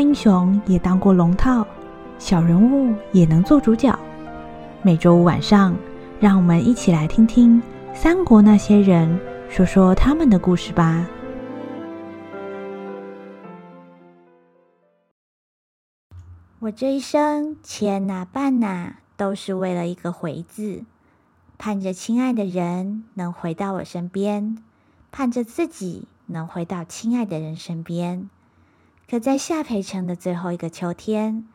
英雄也当过龙套，小人物也能做主角。每周五晚上，让我们一起来听听三国那些人说说他们的故事吧。我这一生千呐绊呐，都是为了一个回字，盼着亲爱的人能回到我身边，盼着自己能回到亲爱的人身边。可在夏培城的最后一个秋天，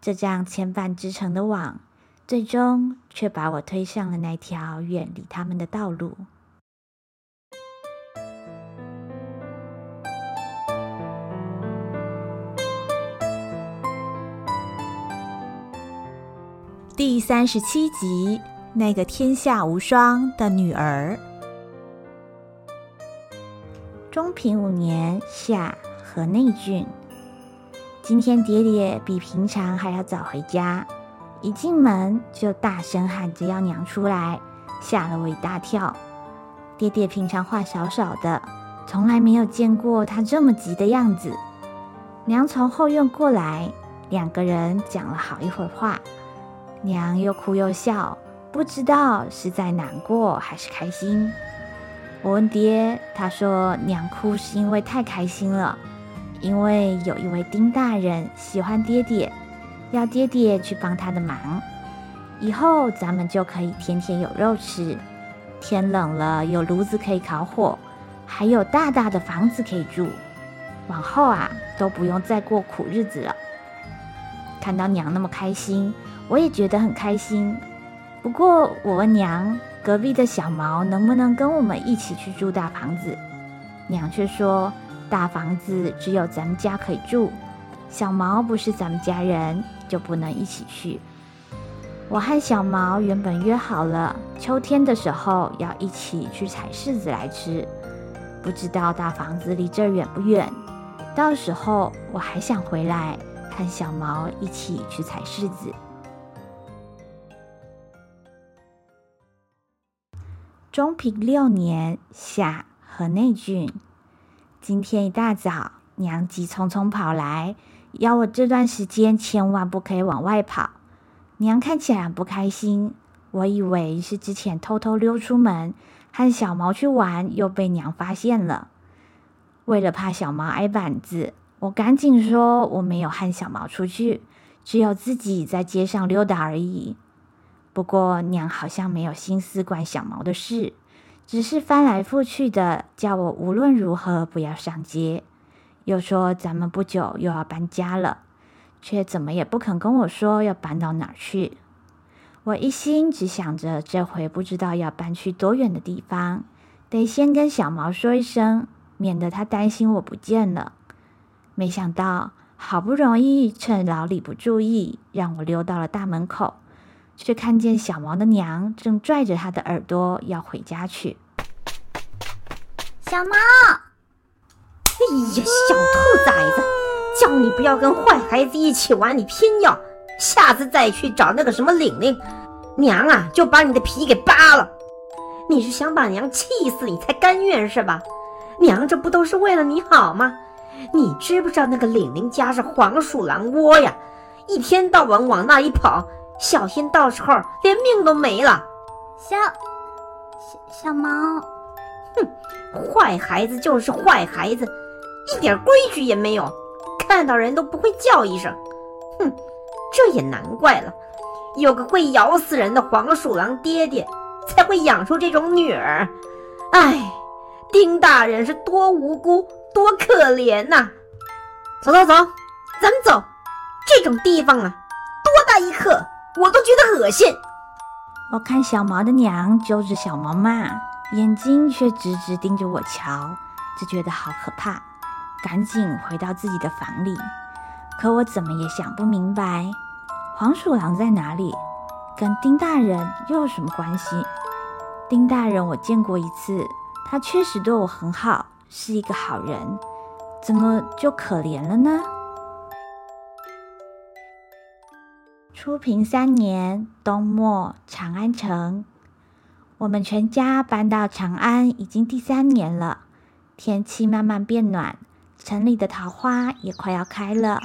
这张牵绊织成的网，最终却把我推上了那条远离他们的道路。第三十七集，那个天下无双的女儿。中平五年夏，河内郡。今天爹爹比平常还要早回家，一进门就大声喊着要娘出来，吓了我一大跳。爹爹平常话少少的，从来没有见过他这么急的样子。娘从后院过来，两个人讲了好一会儿话，娘又哭又笑，不知道是在难过还是开心。我问爹，他说娘哭是因为太开心了。因为有一位丁大人喜欢爹爹，要爹爹去帮他的忙，以后咱们就可以天天有肉吃，天冷了有炉子可以烤火，还有大大的房子可以住，往后啊都不用再过苦日子了。看到娘那么开心，我也觉得很开心。不过我问娘，隔壁的小毛能不能跟我们一起去住大房子？娘却说。大房子只有咱们家可以住，小毛不是咱们家人，就不能一起去。我和小毛原本约好了，秋天的时候要一起去采柿子来吃，不知道大房子离这儿远不远？到时候我还想回来，和小毛一起去采柿子。中平六年夏，河内郡。今天一大早，娘急匆匆跑来，要我这段时间千万不可以往外跑。娘看起来很不开心，我以为是之前偷偷溜出门和小毛去玩，又被娘发现了。为了怕小毛挨板子，我赶紧说我没有和小毛出去，只有自己在街上溜达而已。不过娘好像没有心思管小毛的事。只是翻来覆去的叫我无论如何不要上街，又说咱们不久又要搬家了，却怎么也不肯跟我说要搬到哪儿去。我一心只想着这回不知道要搬去多远的地方，得先跟小毛说一声，免得他担心我不见了。没想到好不容易趁老李不注意，让我溜到了大门口。却看见小毛的娘正拽着他的耳朵要回家去。小猫，哎呀，小兔崽子，叫你不要跟坏孩子一起玩，你偏要。下次再去找那个什么玲玲，娘啊，就把你的皮给扒了。你是想把娘气死，你才甘愿是吧？娘这不都是为了你好吗？你知不知道那个玲玲家是黄鼠狼窝呀？一天到晚往那一跑。小心到时候连命都没了。小小小毛，哼，坏孩子就是坏孩子，一点规矩也没有，看到人都不会叫一声。哼，这也难怪了，有个会咬死人的黄鼠狼爹爹，才会养出这种女儿。哎，丁大人是多无辜，多可怜呐！走走走，咱们走。这种地方啊，多大一刻。我都觉得恶心。我看小毛的娘揪着小毛骂，眼睛却直直盯着我瞧，只觉得好可怕，赶紧回到自己的房里。可我怎么也想不明白，黄鼠狼在哪里，跟丁大人又有什么关系？丁大人我见过一次，他确实对我很好，是一个好人，怎么就可怜了呢？初平三年冬末，长安城，我们全家搬到长安已经第三年了。天气慢慢变暖，城里的桃花也快要开了。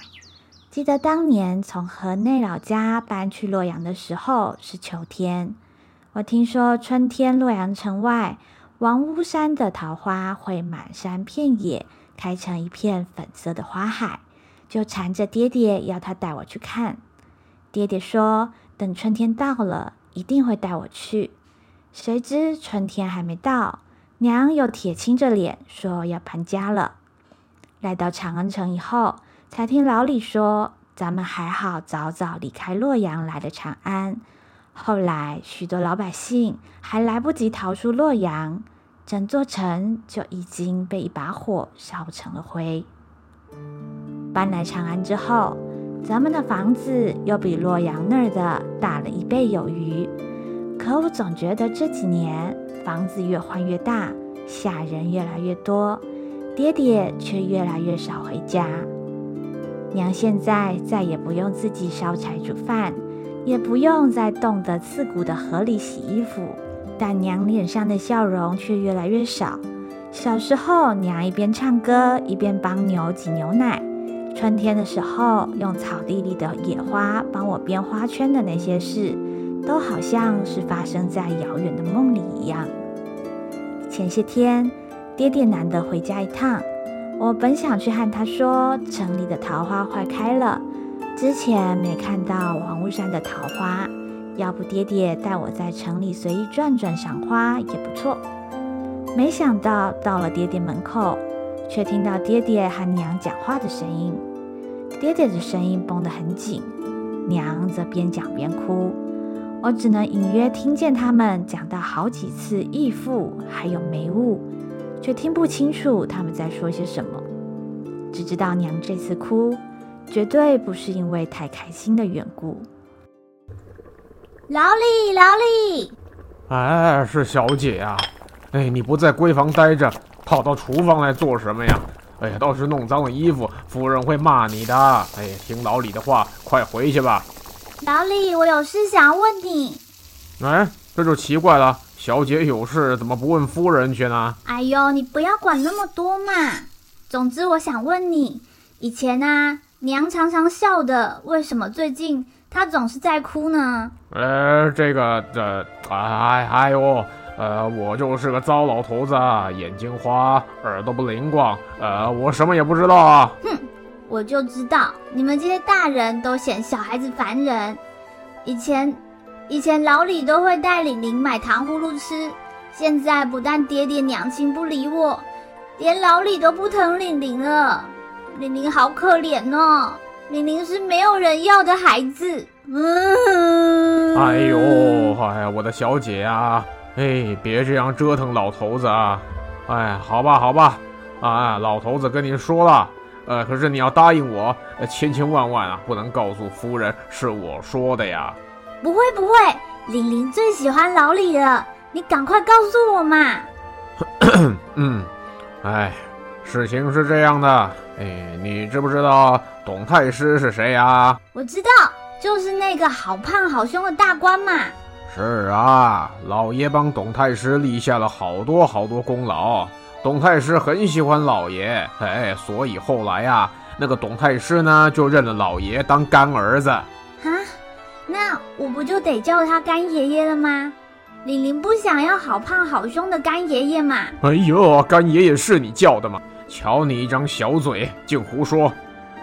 记得当年从河内老家搬去洛阳的时候是秋天。我听说春天洛阳城外王屋山的桃花会满山遍野，开成一片粉色的花海，就缠着爹爹要他带我去看。爹爹说等春天到了，一定会带我去。谁知春天还没到，娘又铁青着脸说要搬家了。来到长安城以后，才听老李说，咱们还好早早离开洛阳来了长安。后来许多老百姓还来不及逃出洛阳，整座城就已经被一把火烧成了灰。搬来长安之后，咱们的房子又比洛阳那儿的大了一倍有余。可我总觉得这几年房子越换越大，下人越来越多，爹爹却越来越少回家。娘现在再也不用自己烧柴煮饭，也不用在冻得刺骨的河里洗衣服，但娘脸上的笑容却越来越少。小时候，娘一边唱歌一边帮牛挤牛奶；春天的时候，用草地里的野花帮我编花圈的那些事，都好像是发生在遥远的梦里一样。前些天，爹爹难得回家一趟。我本想去和他说，城里的桃花快开了，之前没看到王屋山的桃花，要不爹爹带我在城里随意转转赏花也不错。没想到到了爹爹门口，却听到爹爹和娘讲话的声音。爹爹的声音绷得很紧，娘则边讲边哭。我只能隐约听见他们讲到好几次义父，还有梅雾。却听不清楚他们在说些什么，只知道娘这次哭，绝对不是因为太开心的缘故。老李，老李，哎，是小姐啊！哎，你不在闺房待着，跑到厨房来做什么呀？哎呀，倒是弄脏了衣服，夫人会骂你的。哎，听老李的话，快回去吧。老李，我有事想问你。哎，这就奇怪了。小姐有事，怎么不问夫人去呢？哎呦，你不要管那么多嘛。总之，我想问你，以前啊，娘常常笑的，为什么最近她总是在哭呢？呃，这个，这，哎，哎呦，呃，我就是个糟老头子，眼睛花，耳朵不灵光，呃，我什么也不知道啊。哼，我就知道你们这些大人都嫌小孩子烦人。以前。以前老李都会带玲玲买糖葫芦吃，现在不但爹爹娘亲不理我，连老李都不疼玲玲了。玲玲好可怜哦，玲玲是没有人要的孩子。嗯，哎呦，哎呀，我的小姐啊，哎，别这样折腾老头子啊！哎，好吧，好吧，啊，老头子跟你说了，呃，可是你要答应我，千千万万啊，不能告诉夫人是我说的呀。不会不会，玲玲最喜欢老李了，你赶快告诉我嘛。嗯，哎，事情是这样的，哎，你知不知道董太师是谁呀？我知道，就是那个好胖好凶的大官嘛。是啊，老爷帮董太师立下了好多好多功劳，董太师很喜欢老爷，哎，所以后来呀，那个董太师呢就认了老爷当干儿子。那我不就得叫他干爷爷了吗？玲玲不想要好胖好凶的干爷爷嘛？哎呦，干爷爷是你叫的吗？瞧你一张小嘴，净胡说！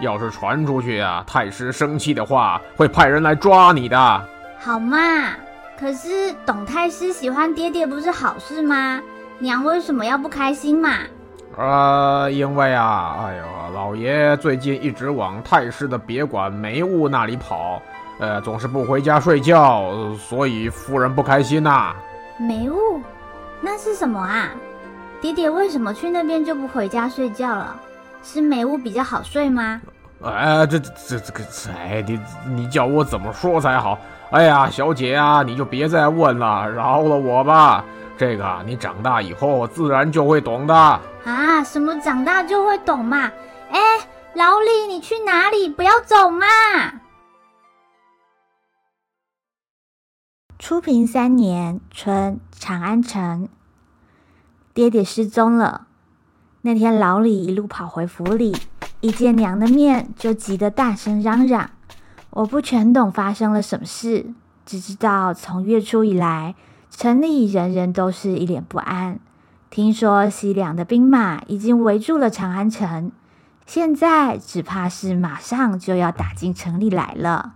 要是传出去啊，太师生气的话，会派人来抓你的。好嘛，可是董太师喜欢爹爹不是好事吗？娘为什么要不开心嘛？呃，因为啊，哎呦，老爷最近一直往太师的别馆梅屋那里跑。呃，总是不回家睡觉，所以夫人不开心呐、啊。梅屋，那是什么啊？爹爹为什么去那边就不回家睡觉了？是梅屋比较好睡吗？哎，这这这个，哎，你你叫我怎么说才好？哎呀，小姐啊，你就别再问了，饶了我吧。这个你长大以后自然就会懂的。啊，什么长大就会懂嘛？哎，老李，你去哪里？不要走嘛！初平三年春，长安城，爹爹失踪了。那天老李一路跑回府里，一见娘的面就急得大声嚷嚷。我不全懂发生了什么事，只知道从月初以来，城里人人都是一脸不安。听说西凉的兵马已经围住了长安城，现在只怕是马上就要打进城里来了。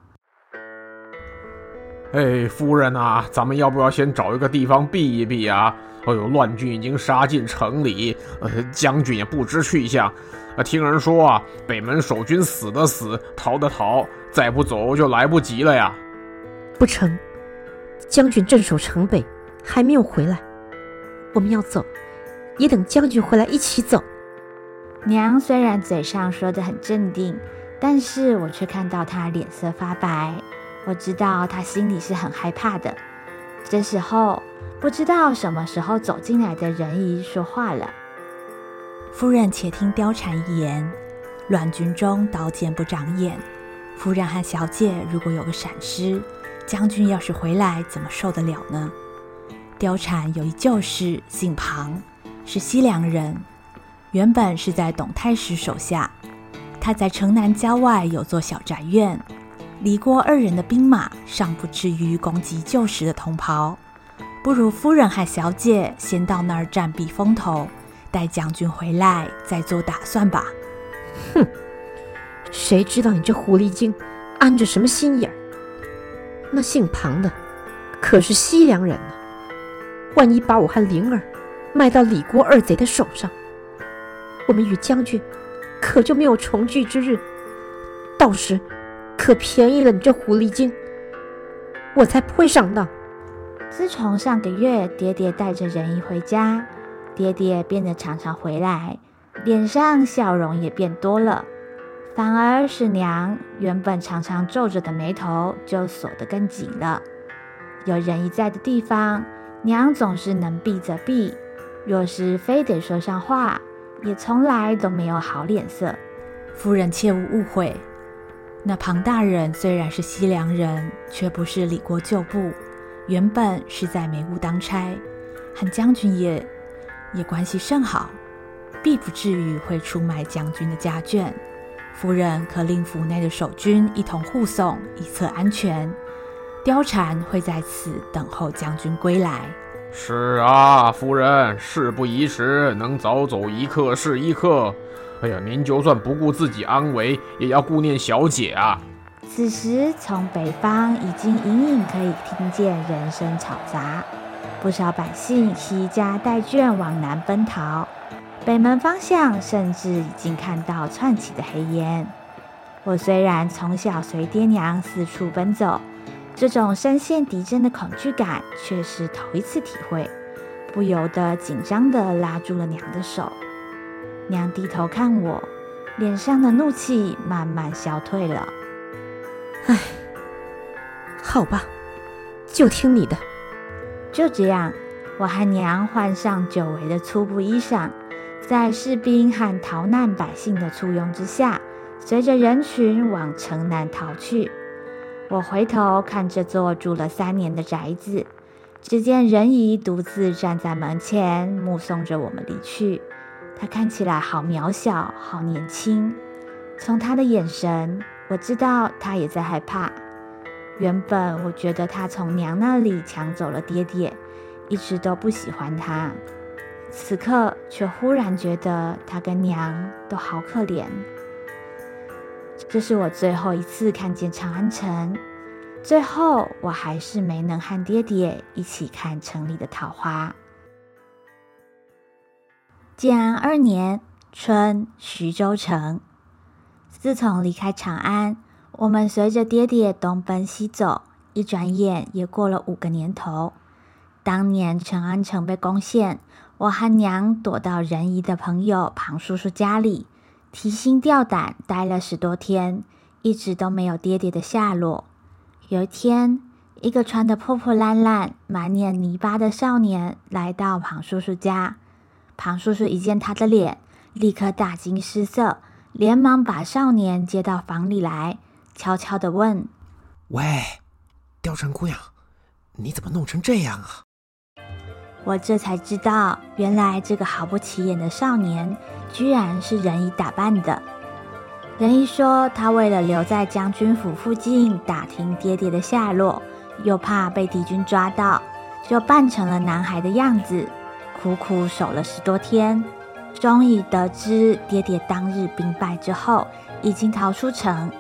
哎，夫人啊，咱们要不要先找一个地方避一避啊？哎呦，乱军已经杀进城里，呃，将军也不知去向。啊，听人说啊，北门守军死的死，逃的逃，再不走就来不及了呀。不成，将军镇守城北，还没有回来。我们要走，也等将军回来一起走。娘虽然嘴上说得很镇定，但是我却看到她脸色发白。我知道她心里是很害怕的。这时候，不知道什么时候走进来的仁仪说话了。夫人，且听貂蝉一言。乱军中刀剑不长眼，夫人和小姐如果有个闪失，将军要是回来，怎么受得了呢？貂蝉有一旧识，姓庞，是西凉人，原本是在董太师手下。他在城南郊外有座小宅院，李郭二人的兵马尚不至于攻击旧时的同袍，不如夫人和小姐先到那儿暂避风头。待将军回来再做打算吧。哼，谁知道你这狐狸精安着什么心眼儿？那姓庞的可是西凉人呢，万一把我和灵儿卖到李郭二贼的手上，我们与将军可就没有重聚之日。到时可便宜了你这狐狸精，我才不会上当。自从上个月爹爹带着仁义回家。爹爹变得常常回来，脸上笑容也变多了，反而是娘原本常常皱着的眉头就锁得更紧了。有仁仪在的地方，娘总是能避则避；若是非得说上话，也从来都没有好脸色。夫人切勿误会，那庞大人虽然是西凉人，却不是李国旧部，原本是在梅屋当差，和将军也。也关系甚好，必不至于会出卖将军的家眷。夫人可令府内的守军一同护送，以策安全。貂蝉会在此等候将军归来。是啊，夫人，事不宜迟，能早走一刻是一刻。哎呀，您就算不顾自己安危，也要顾念小姐啊。此时，从北方已经隐隐可以听见人声吵杂。不少百姓携家带眷往南奔逃，北门方向甚至已经看到窜起的黑烟。我虽然从小随爹娘四处奔走，这种深陷敌阵的恐惧感却是头一次体会，不由得紧张地拉住了娘的手。娘低头看我，脸上的怒气慢慢消退了。唉，好吧，就听你的。就这样，我和娘换上久违的粗布衣裳，在士兵和逃难百姓的簇拥之下，随着人群往城南逃去。我回头看这座住了三年的宅子，只见仁姨独自站在门前，目送着我们离去。她看起来好渺小，好年轻。从她的眼神，我知道她也在害怕。原本我觉得他从娘那里抢走了爹爹，一直都不喜欢他，此刻却忽然觉得他跟娘都好可怜。这是我最后一次看见长安城，最后我还是没能和爹爹一起看城里的桃花。建安二年春，徐州城。自从离开长安。我们随着爹爹东奔西走，一转眼也过了五个年头。当年长安城被攻陷，我和娘躲到仁仪的朋友庞叔叔家里，提心吊胆待了十多天，一直都没有爹爹的下落。有一天，一个穿得破破烂烂、满脸泥巴的少年来到庞叔叔家，庞叔叔一见他的脸，立刻大惊失色，连忙把少年接到房里来。悄悄地问：“喂，貂蝉姑娘，你怎么弄成这样啊？”我这才知道，原来这个毫不起眼的少年，居然是仁义打扮的。仁义说，他为了留在将军府附近打听爹爹的下落，又怕被敌军抓到，就扮成了男孩的样子，苦苦守了十多天。终于得知爹爹当日兵败之后，已经逃出城，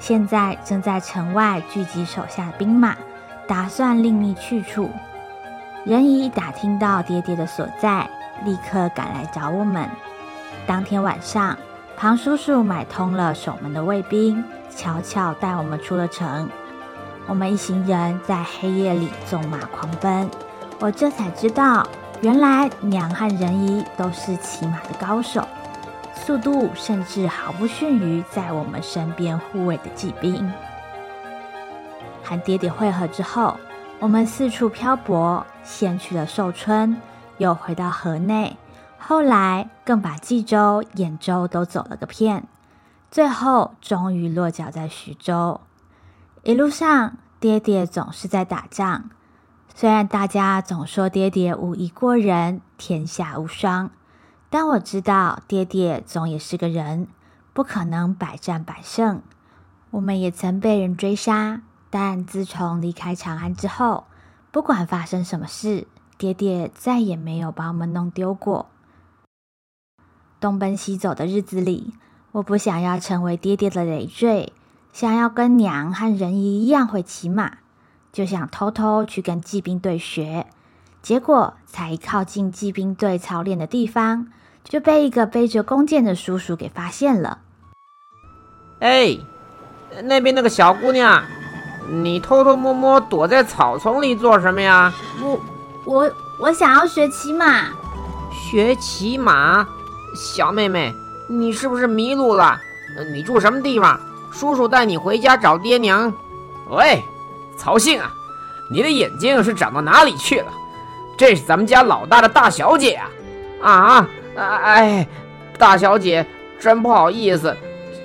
现在正在城外聚集手下兵马，打算另觅去处。仁姨打听到爹爹的所在，立刻赶来找我们。当天晚上，庞叔叔买通了守门的卫兵，悄悄带我们出了城。我们一行人在黑夜里纵马狂奔，我这才知道。原来娘和仁姨都是骑马的高手，速度甚至毫不逊于在我们身边护卫的骑兵。和爹爹会合之后，我们四处漂泊，先去了寿春，又回到河内，后来更把冀州、兖州都走了个遍，最后终于落脚在徐州。一路上，爹爹总是在打仗。虽然大家总说爹爹武艺过人，天下无双，但我知道爹爹总也是个人，不可能百战百胜。我们也曾被人追杀，但自从离开长安之后，不管发生什么事，爹爹再也没有把我们弄丢过。东奔西走的日子里，我不想要成为爹爹的累赘，想要跟娘和仁姨一样会骑马。就想偷偷去跟骑兵队学，结果才一靠近骑兵队操练的地方，就被一个背着弓箭的叔叔给发现了。哎，那边那个小姑娘，你偷偷摸摸躲在草丛里做什么呀？我我我想要学骑马。学骑马？小妹妹，你是不是迷路了？你住什么地方？叔叔带你回家找爹娘。喂。曹信啊，你的眼睛是长到哪里去了？这是咱们家老大的大小姐啊！啊啊哎，大小姐，真不好意思，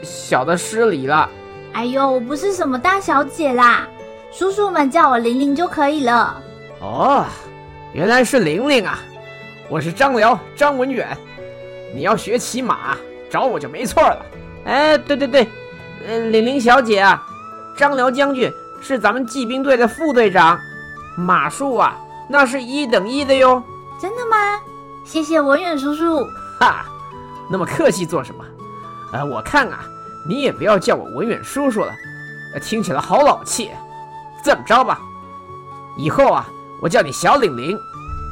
小的失礼了。哎呦，我不是什么大小姐啦，叔叔们叫我玲玲就可以了。哦，原来是玲玲啊！我是张辽，张文远。你要学骑马，找我就没错了。哎，对对对，嗯，玲玲小姐啊，张辽将军。是咱们骑兵队的副队长，马术啊，那是一等一的哟。真的吗？谢谢文远叔叔。哈，那么客气做什么？呃，我看啊，你也不要叫我文远叔叔了，听起来好老气。这么着吧，以后啊，我叫你小玲玲，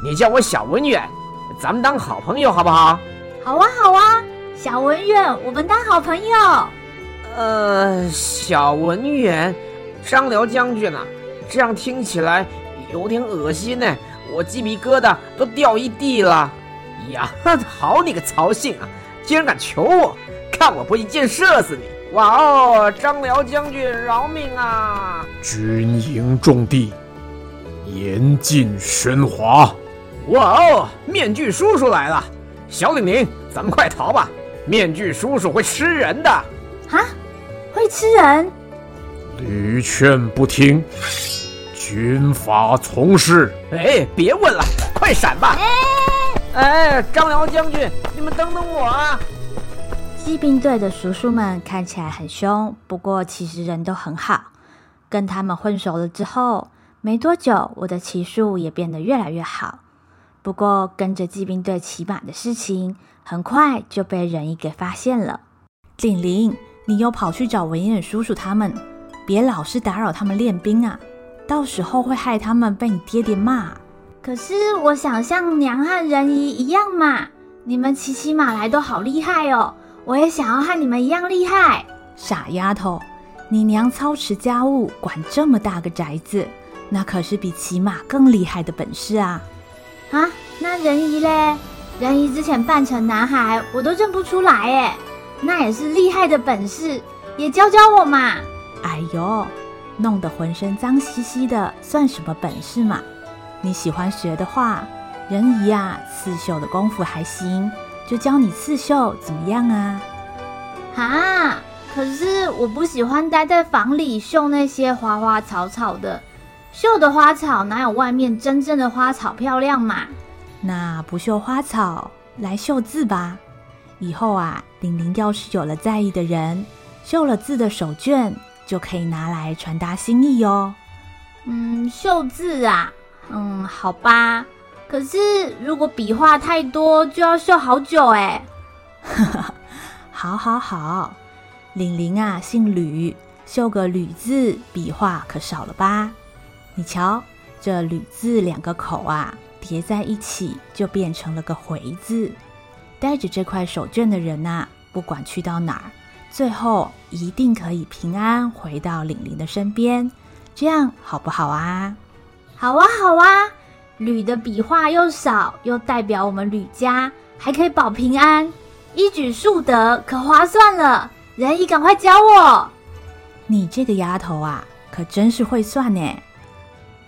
你叫我小文远，咱们当好朋友好不好？好啊，好啊，小文远，我们当好朋友。呃，小文远。张辽将军啊，这样听起来有点恶心呢，我鸡皮疙瘩都掉一地了。呀，好你个曹姓啊，竟然敢求我，看我不一箭射死你！哇哦，张辽将军饶命啊！军营重地，严禁喧哗。哇哦，面具叔叔来了，小玲玲，咱们快逃吧，面具叔叔会吃人的。啊，会吃人？屡劝不听，军法从事。哎，别问了，快闪吧！哎，张辽将军，你们等等我啊！骑兵队的叔叔们看起来很凶，不过其实人都很好。跟他们混熟了之后，没多久，我的骑术也变得越来越好。不过，跟着骑兵队骑马的事情，很快就被仁义给发现了。玲玲，你又跑去找文远叔叔他们。别老是打扰他们练兵啊，到时候会害他们被你爹爹骂。可是我想像娘和仁姨一样嘛，你们骑起马来都好厉害哦，我也想要和你们一样厉害。傻丫头，你娘操持家务，管这么大个宅子，那可是比骑马更厉害的本事啊！啊，那人姨嘞？人姨之前扮成男孩，我都认不出来哎，那也是厉害的本事，也教教我嘛。哎呦，弄得浑身脏兮兮的，算什么本事嘛？你喜欢学的话，人姨啊，刺绣的功夫还行，就教你刺绣，怎么样啊？啊，可是我不喜欢待在房里绣那些花花草草的，绣的花草哪有外面真正的花草漂亮嘛？那不绣花草，来绣字吧。以后啊，玲玲要是有了在意的人，绣了字的手绢就可以拿来传达心意哦。嗯，绣字啊，嗯，好吧。可是如果笔画太多，就要绣好久哎。好好好，玲玲啊，姓吕，绣个吕字，笔画可少了吧？你瞧，这吕字两个口啊，叠在一起就变成了个回字。带着这块手绢的人呐，不管去到哪儿，最后一定可以平安回到玲玲的身边。这样好不好啊？好啊，好啊！吕的笔画又少，又代表我们吕家，还可以保平安，一举数得，可划算了。仁义，赶快教我！你这个丫头啊，可真是会算呢。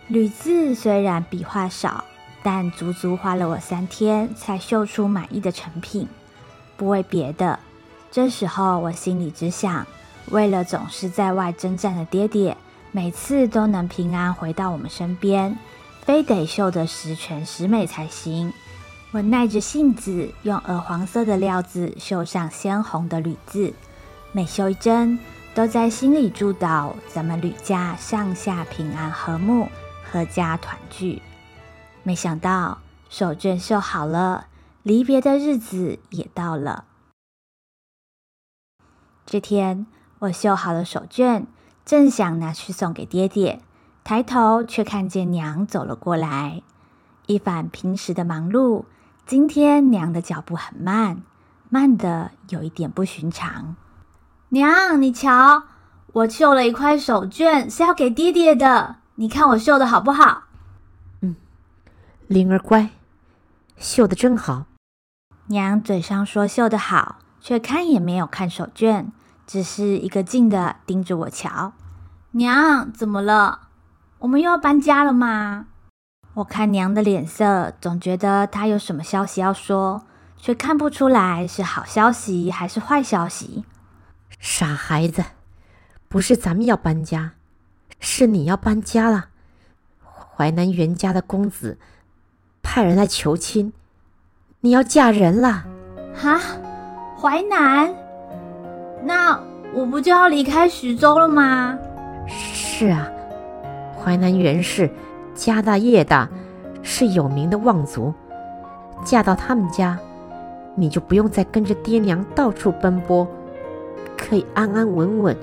吕字虽然笔画少，但足足花了我三天才绣出满意的成品。不为别的，这时候我心里只想，为了总是在外征战的爹爹。每次都能平安回到我们身边，非得绣得十全十美才行。我耐着性子，用鹅黄色的料子绣上鲜红的吕字，每绣一针，都在心里祝祷咱们吕家上下平安和睦，阖家团聚。没想到手绢绣好了，离别的日子也到了。这天，我绣好了手绢。正想拿去送给爹爹，抬头却看见娘走了过来。一反平时的忙碌，今天娘的脚步很慢，慢的有一点不寻常。娘，你瞧，我绣了一块手绢，是要给爹爹的。你看我绣的好不好？嗯，灵儿乖，绣的真好。娘嘴上说绣的好，却看也没有看手绢。只是一个劲的盯着我瞧，娘怎么了？我们又要搬家了吗？我看娘的脸色，总觉得她有什么消息要说，却看不出来是好消息还是坏消息。傻孩子，不是咱们要搬家，是你要搬家了。淮南袁家的公子派人来求亲，你要嫁人了。哈，淮南。那我不就要离开徐州了吗？是啊，淮南袁氏家大业大，是有名的望族。嫁到他们家，你就不用再跟着爹娘到处奔波，可以安安稳稳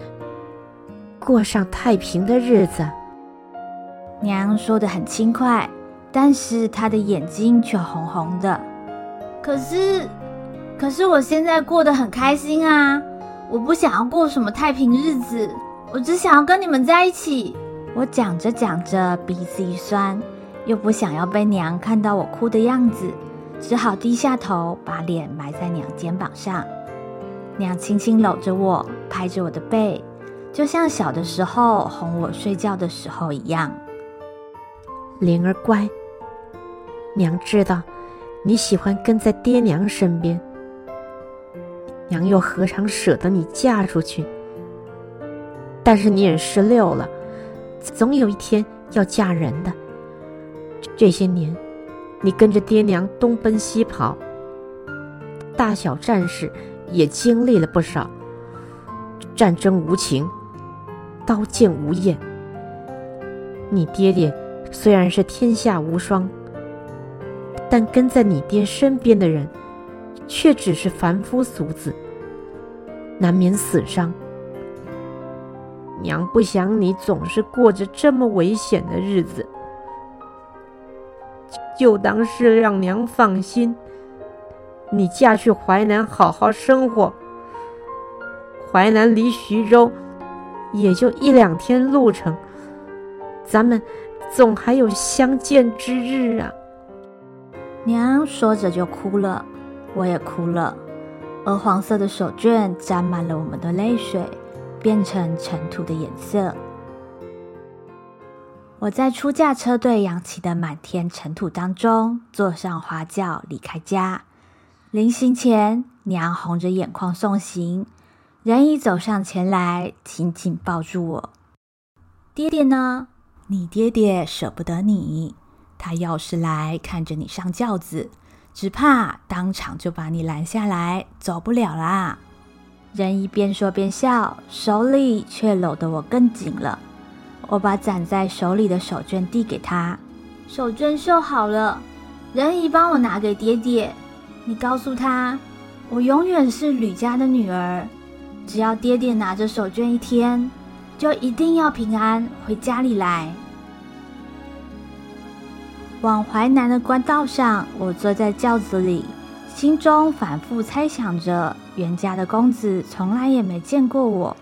过上太平的日子。娘说的很轻快，但是她的眼睛却红红的。可是，可是我现在过得很开心啊。我不想要过什么太平日子，我只想要跟你们在一起。我讲着讲着，鼻子一酸，又不想要被娘看到我哭的样子，只好低下头，把脸埋在娘肩膀上。娘轻轻搂着我，拍着我的背，就像小的时候哄我睡觉的时候一样。灵儿乖，娘知道你喜欢跟在爹娘身边。娘又何尝舍得你嫁出去？但是你也十六了，总有一天要嫁人的。这些年，你跟着爹娘东奔西跑，大小战事也经历了不少。战争无情，刀剑无眼。你爹爹虽然是天下无双，但跟在你爹身边的人。却只是凡夫俗子，难免死伤。娘不想你总是过着这么危险的日子，就当是让娘放心。你嫁去淮南，好好生活。淮南离徐州也就一两天路程，咱们总还有相见之日啊！娘说着就哭了。我也哭了，鹅黄色的手绢沾满了我们的泪水，变成尘土的颜色。我在出嫁车队扬起的满天尘土当中，坐上花轿离开家。临行前，娘红着眼眶送行，人已走上前来，紧紧抱住我。爹爹呢？你爹爹舍不得你，他要是来看着你上轿子。只怕当场就把你拦下来，走不了啦。人一边说边笑，手里却搂得我更紧了。我把攒在手里的手绢递给他，手绢绣好了，人姨帮我拿给爹爹。你告诉他，我永远是吕家的女儿，只要爹爹拿着手绢一天，就一定要平安回家里来。往淮南的官道上，我坐在轿子里，心中反复猜想着：袁家的公子从来也没见过我，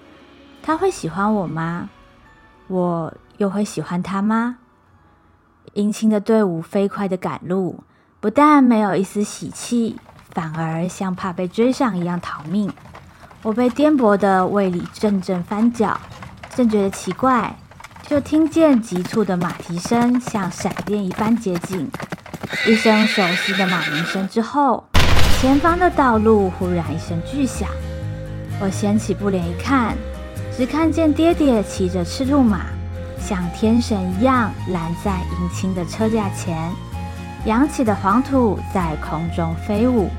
他会喜欢我吗？我又会喜欢他吗？迎亲的队伍飞快地赶路，不但没有一丝喜气，反而像怕被追上一样逃命。我被颠簸的胃里阵阵翻搅，正觉得奇怪，就听见急促的马蹄声像闪电一般接近。一声熟悉的马铃声之后，前方的道路忽然一声巨响。我掀起布帘一看。只看见爹爹骑着赤兔马，像天神一样拦在迎亲的车架前，扬起的黄土在空中飞舞。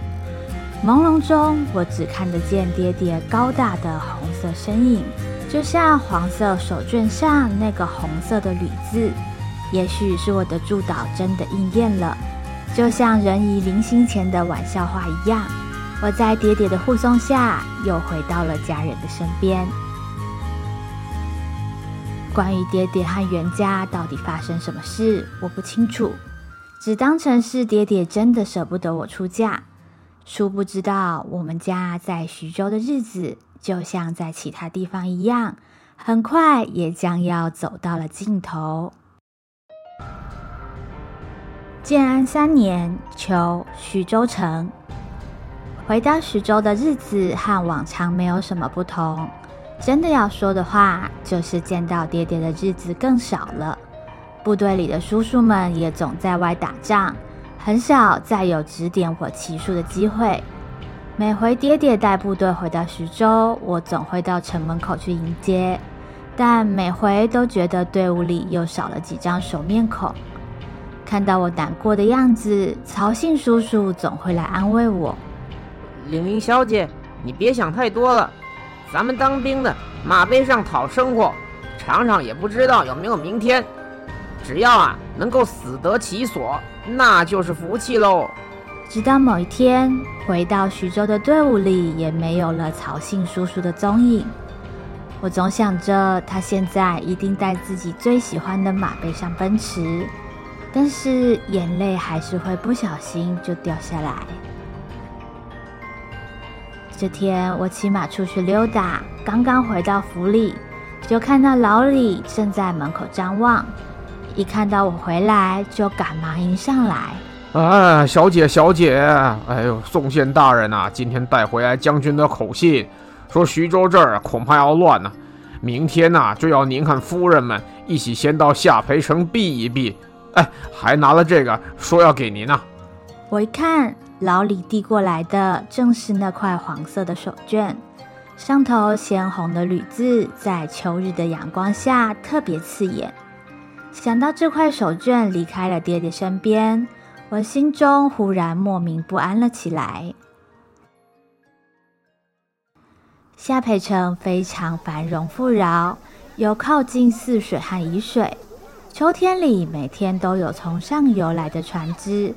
朦胧中，我只看得见爹爹高大的红色身影，就像黄色手绢上那个红色的吕字。也许是我的祝祷真的应验了，就像人鱼临行前的玩笑话一样。我在爹爹的护送下，又回到了家人的身边。关于爹爹和袁家到底发生什么事，我不清楚，只当成是爹爹真的舍不得我出嫁。殊不知道，我们家在徐州的日子，就像在其他地方一样，很快也将要走到了尽头。建安三年求，徐州城。回到徐州的日子和往常没有什么不同。真的要说的话，就是见到爹爹的日子更少了。部队里的叔叔们也总在外打仗，很少再有指点我骑术的机会。每回爹爹带部队回到徐州，我总会到城门口去迎接，但每回都觉得队伍里又少了几张熟面孔。看到我难过的样子，曹姓叔叔总会来安慰我：“玲玲小姐，你别想太多了。”咱们当兵的马背上讨生活，常常也不知道有没有明天。只要啊能够死得其所，那就是福气喽。直到某一天回到徐州的队伍里，也没有了曹姓叔叔的踪影。我总想着他现在一定在自己最喜欢的马背上奔驰，但是眼泪还是会不小心就掉下来。这天我骑马出去溜达，刚刚回到府里，就看到老李正在门口张望。一看到我回来，就赶忙迎上来。哎，小姐，小姐，哎呦，宋县大人呐、今天带回来将军的口信，说徐州这儿恐怕要乱了、明天呐、就要您和夫人们一起先到下邳城避一避。哎，还拿了这个，说要给您呢、我一看。老李递过来的正是那块黄色的手绢，上头鲜红的吕字在秋日的阳光下特别刺眼。想到这块手绢离开了爹爹身边，我心中忽然莫名不安了起来。夏培城非常繁荣富饶，又靠近泗水和沂水，秋天里每天都有从上游来的船只。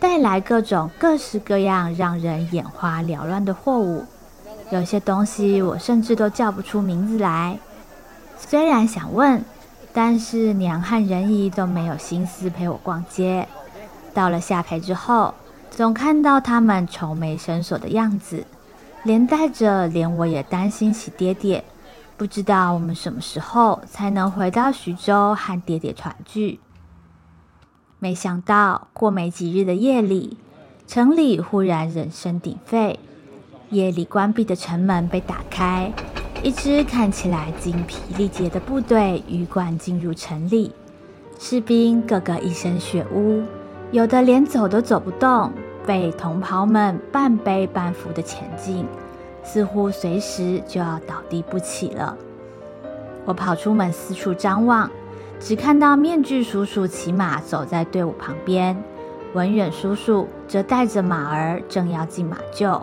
带来各种各式各样让人眼花缭乱的货物，有些东西我甚至都叫不出名字来。虽然想问，但是娘和仁姨都没有心思陪我逛街。到了下邳之后，总看到他们愁眉深锁的样子，连带着连我也担心起爹爹，不知道我们什么时候才能回到徐州和爹爹团聚。没想到过没几日的夜里，城里忽然人声鼎沸，夜里关闭的城门被打开，一支看起来精疲力竭的部队鱼贯进入城里，士兵个个一身血污，有的连走都走不动，被同袍们半背半扶的前进，似乎随时就要倒地不起了。我跑出门四处张望。只看到面具叔叔骑马走在队伍旁边，文远叔叔则带着马儿正要进马厩。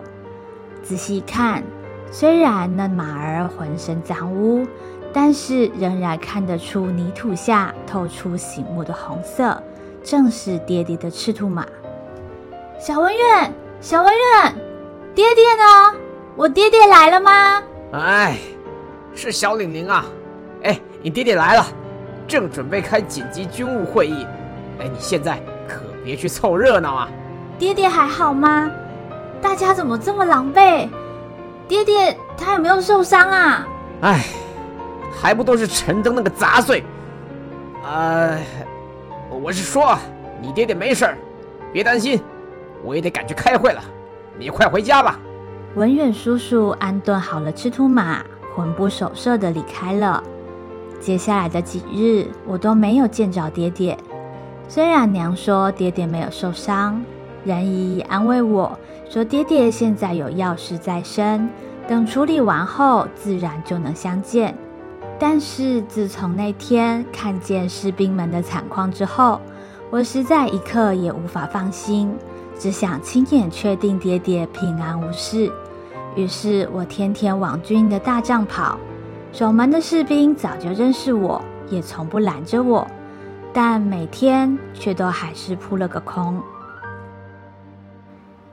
仔细一看，虽然那马儿浑身脏污，但是仍然看得出泥土下透出醒目的红色，正是爹爹的赤兔马。小文远，小文远，爹爹呢？我爹爹来了吗？哎，是小玲玲啊！哎，你爹爹来了，正准备开紧急军务会议。哎，你现在可别去凑热闹啊！爹爹还好吗？大家怎么这么狼狈？爹爹他有没有受伤啊？哎，还不都是陈登那个杂碎。呃，我是说，你爹爹没事儿，别担心。我也得赶去开会了，你快回家吧。文远叔叔安顿好了赤兔马，魂不守舍地离开了。接下来的几日，我都没有见着爹爹。虽然娘说爹爹没有受伤，仁姨也安慰我说爹爹现在有要事在身，等处理完后自然就能相见。但是自从那天看见士兵们的惨况之后，我实在一刻也无法放心，只想亲眼确定爹爹平安无事。于是我天天往军营的大帐跑，守门的士兵早就认识我，也从不拦着我。但每天却都还是扑了个空。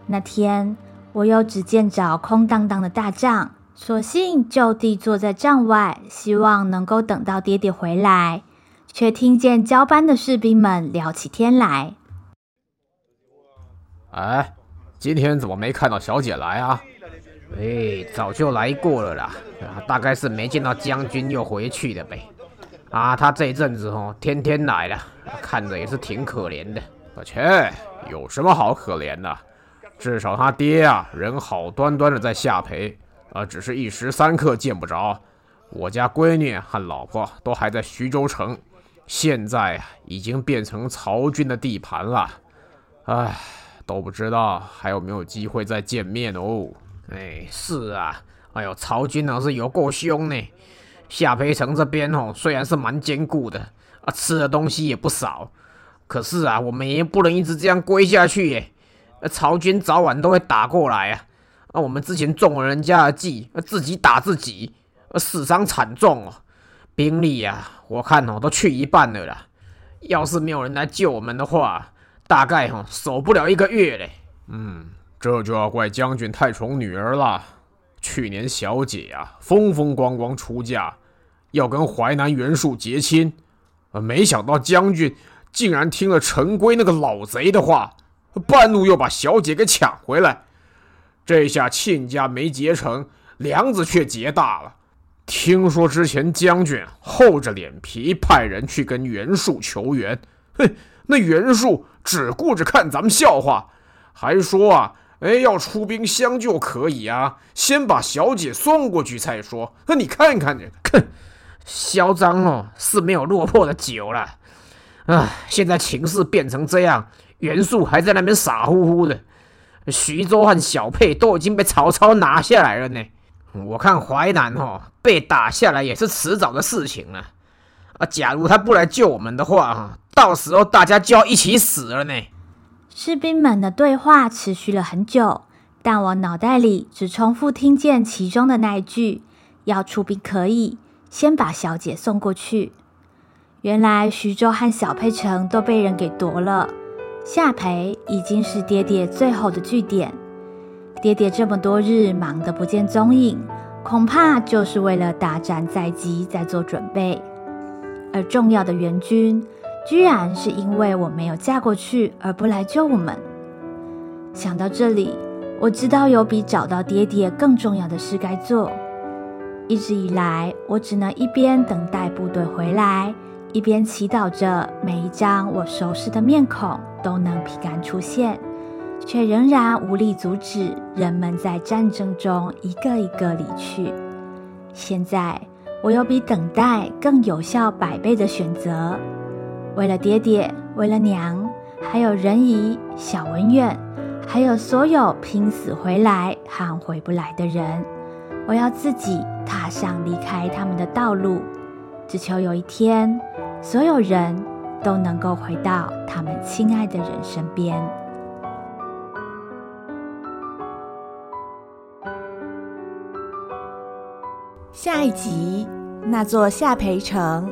那天我又只见着空荡荡的大帐，索性就地坐在帐外，希望能够等到爹爹回来，却听见交班的士兵们聊起天来。哎，今天怎么没看到小姐来啊？哎，早就来过了啦，大概是没见到将军又回去的呗。啊，他这一阵子哦，天天来了，看着也是挺可怜的。切，有什么好可怜的？至少他爹啊，人好端端的在下邳，啊，只是一时三刻见不着。我家闺女和老婆都还在徐州城，现在啊，已经变成曹军的地盘了。唉，都不知道还有没有机会再见面哦。哎，是啊，哎呦，曹军呢是有够凶呢。下邳城这边哦，虽然是蛮坚固的啊，吃的东西也不少，可是啊，我们也不能一直这样龟下去耶。曹军早晚都会打过来啊！啊，我们之前中了人家的计，自己打自己，死伤惨重哦。兵力啊，我看哦都去一半了啦。要是没有人来救我们的话，大概哦守不了一个月嘞。嗯，这就要怪将军太宠女儿了。去年小姐啊，风风光光出嫁，要跟淮南袁术结亲，呃，没想到将军竟然听了陈规那个老贼的话，半路又把小姐给抢回来。这下亲家没结成，梁子却结大了。听说之前将军厚着脸皮派人去跟袁术求援，哼，那袁术只顾着看咱们笑话，还说啊。哎，要出兵相救可以啊，先把小姐送过去再说。那你看看这个，哼，嚣张哦，是没有落魄的久了。啊，现在情势变成这样，袁术还在那边傻乎乎的。徐州和小沛都已经被曹操拿下来了呢。我看淮南哦，被打下来也是迟早的事情了。啊，假如他不来救我们的话，哈，到时候大家就要一起死了呢。士兵们的对话持续了很久，但我脑袋里只重复听见其中的那一句：“要出兵可以，先把小姐送过去。”原来徐州和小沛城都被人给夺了，下邳已经是爹爹最后的据点。爹爹这么多日忙得不见踪影，恐怕就是为了大战在即在做准备，而重要的援军。居然是因为我没有嫁过去而不来救我们。想到这里，我知道有比找到爹爹更重要的事该做。一直以来，我只能一边等待部队回来，一边祈祷着每一张我熟悉的面孔都能平安出现，却仍然无力阻止人们在战争中一个一个离去。现在，我有比等待更有效百倍的选择。为了爹爹，为了娘，还有仁姨、小文远，还有所有拼死回来和回不来的人，我要自己踏上离开他们的道路，只求有一天，所有人都能够回到他们亲爱的人身边。下一集，那座夏培城。